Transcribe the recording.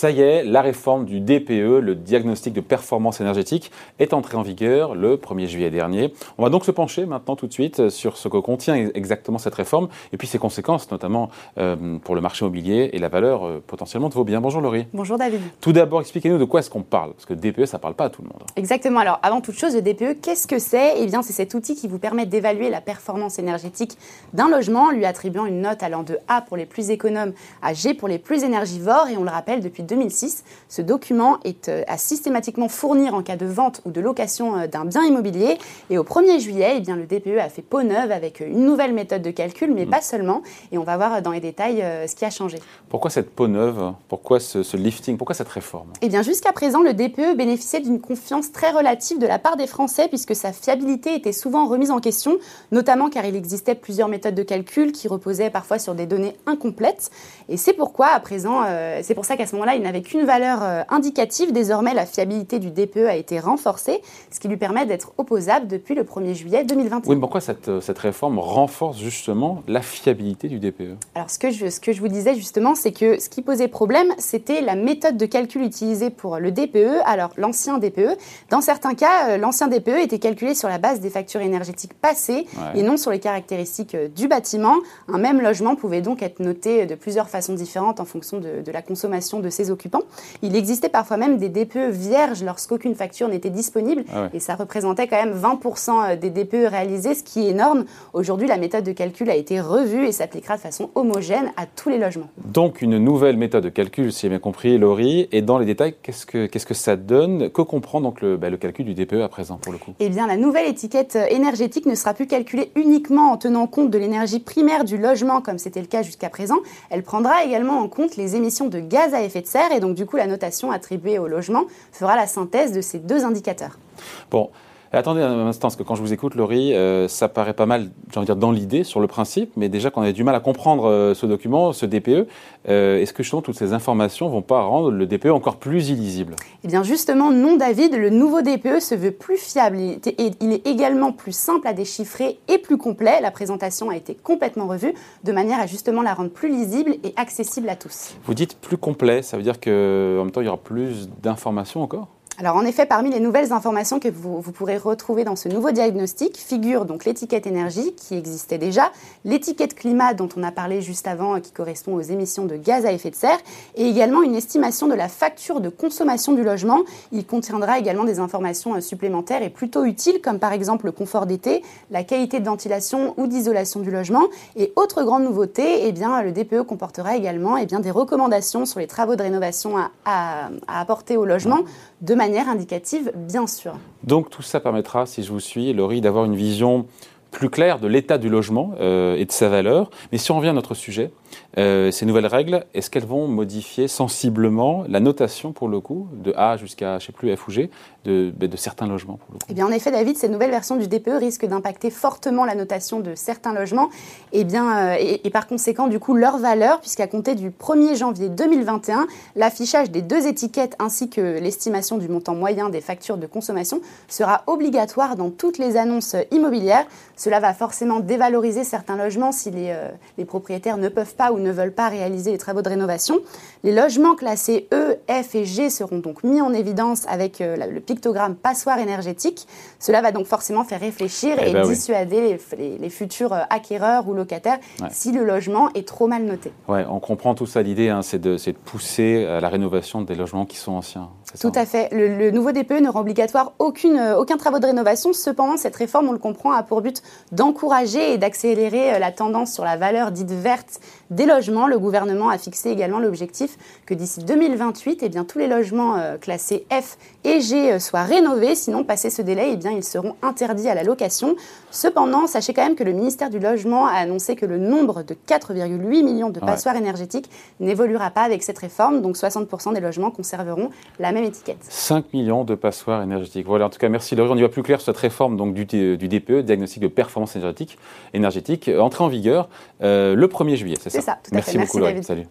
Ça y est, la réforme du DPE, le diagnostic de performance énergétique, est entrée en vigueur le 1er juillet dernier. On va donc se pencher maintenant tout de suite sur ce que contient exactement cette réforme et puis ses conséquences, notamment euh, pour le marché immobilier et la valeur euh, potentiellement de vos biens. Bonjour Laurie. Bonjour David. Tout d'abord, expliquez-nous de quoi est-ce qu'on parle, parce que DPE, ça ne parle pas à tout le monde. Exactement. Alors, avant toute chose, le DPE, qu'est-ce que c'est? Eh bien, c'est cet outil qui vous permet d'évaluer la performance énergétique d'un logement, lui attribuant une note allant de A pour les plus économes à G pour les plus énergivores. Et on le rappelle, depuis 2006, ce document est euh, à systématiquement fournir en cas de vente ou de location euh, d'un bien immobilier. Et au 1er juillet, eh bien, le DPE a fait peau neuve avec euh, une nouvelle méthode de calcul, mais mm. pas seulement. Et on va voir dans les détails ce qui a changé. Pourquoi cette peau neuve? Pourquoi ce, lifting? Pourquoi cette réforme? Eh bien, jusqu'à présent, le DPE bénéficiait d'une confiance très relative de la part des Français, puisque sa fiabilité était souvent remise en question, notamment car il existait plusieurs méthodes de calcul qui reposaient parfois sur des données incomplètes. Et c'est pourquoi, à présent, c'est pour ça qu'à ce moment-là, il n'avait qu'une valeur euh, indicative. Désormais, la fiabilité du DPE a été renforcée, ce qui lui permet d'être opposable depuis le 1er juillet 2021. Oui, mais pourquoi cette, euh, cette réforme renforce justement la fiabilité du DPE Alors, ce que, je, ce que je vous disais justement, c'est que ce qui posait problème, c'était la méthode de calcul utilisée pour le DPE, alors l'ancien DPE. Dans certains cas, euh, l'ancien DPE était calculé sur la base des factures énergétiques passées et non sur les caractéristiques du bâtiment. Un même logement pouvait donc être noté de plusieurs façons différentes en fonction de, de la consommation de ses occupants. Il existait parfois même des DPE vierges lorsqu'aucune facture n'était disponible. Ah et ça représentait quand même 20% euh, des DPE réalisés, ce qui est énorme. Aujourd'hui, la méthode de calcul a été revue et s'appliquera de façon homogène à tous les logements. Donc une nouvelle méthode de calcul, si j'ai bien compris, Laurie. Et dans les détails, qu'est-ce que, qu'est-ce que ça donne? Que comprend donc le, bah, le calcul du DPE à présent pour le coup? Eh bien, la nouvelle étiquette énergétique ne sera plus calculée uniquement en tenant compte de l'énergie primaire du logement, comme c'était le cas jusqu'à présent. Elle prendra également en compte les émissions de gaz à effet de serre. Et donc, du coup, la notation attribuée au logement fera la synthèse de ces deux indicateurs. Attendez un instant, parce que quand je vous écoute, Laurie, euh, ça paraît pas mal, j'ai envie de dire, dans l'idée, sur le principe, mais déjà qu'on a du mal à comprendre euh, ce document, ce DPE, euh, est-ce que justement toutes ces informations vont pas rendre le DPE encore plus illisible? Eh bien justement, non David, le nouveau DPE se veut plus fiable, il est également plus simple à déchiffrer et plus complet. La présentation a été complètement revue, de manière à justement la rendre plus lisible et accessible à tous. Vous dites plus complet, ça veut dire qu'en même temps, il y aura plus d'informations encore? Alors en effet, parmi les nouvelles informations que vous, pourrez retrouver dans ce nouveau diagnostic figure donc l'étiquette énergie qui existait déjà, l'étiquette climat dont on a parlé juste avant qui correspond aux émissions de gaz à effet de serre et également une estimation de la facture de consommation du logement. Il contiendra également des informations euh, supplémentaires et plutôt utiles comme par exemple le confort d'été, la qualité de ventilation ou d'isolation du logement et autre grande nouveauté, eh bien, le DPE comportera également eh bien, des recommandations sur les travaux de rénovation à, à apporter au logement de manière indicative, bien sûr. Donc tout ça permettra, si je vous suis, Laurie, d'avoir une vision plus claire de l'état du logement euh, et de sa valeur. Mais si on revient à notre sujet, euh, ces nouvelles règles, est-ce qu'elles vont modifier sensiblement la notation, pour le coup, de A jusqu'à, je sais plus, F ou G, de, ben, certains logements Eh bien, en effet, David, ces nouvelles versions du DPE risquent d'impacter fortement la notation de certains logements et, bien, euh, et, par conséquent, du coup, leur valeur, puisqu'à compter du 1er janvier 2021, l'affichage des deux étiquettes ainsi que l'estimation du montant moyen des factures de consommation sera obligatoire dans toutes les annonces immobilières. Cela va forcément dévaloriser certains logements si les, euh, les propriétaires ne peuvent pas ou ne veulent pas réaliser les travaux de rénovation. Les logements classés E, F et G seront donc mis en évidence avec euh, le pictogramme passoire énergétique. Cela va donc forcément faire réfléchir eh et ben dissuader les, futurs euh, acquéreurs ou locataires si le logement est trop mal noté. Ouais, on comprend tout ça. L'idée, hein, c'est de, de, pousser à la rénovation des logements qui sont anciens. Tout à fait. Le, nouveau DPE ne rend obligatoire aucune, aucun travaux de rénovation. Cependant, cette réforme, on le comprend, a pour but d'encourager et d'accélérer la tendance sur la valeur dite verte des logements. Le gouvernement a fixé également l'objectif que d'ici 2028, eh bien, tous les logements classés F et G soient rénovés. Sinon, passé ce délai, eh bien, ils seront interdits à la location. Cependant, sachez quand même que le ministère du Logement a annoncé que le nombre de 4,8 millions de passoires énergétiques n'évoluera pas avec cette réforme. Donc 60% des logements conserveront la même étiquette. 5 millions de passoires énergétiques. Voilà, en tout cas, merci Laurie. On y va plus clair sur cette réforme donc, du, du DPE, diagnostic de performance énergétique, euh, entrée en vigueur euh, le 1er juillet, c'est ça, Merci beaucoup, Salut.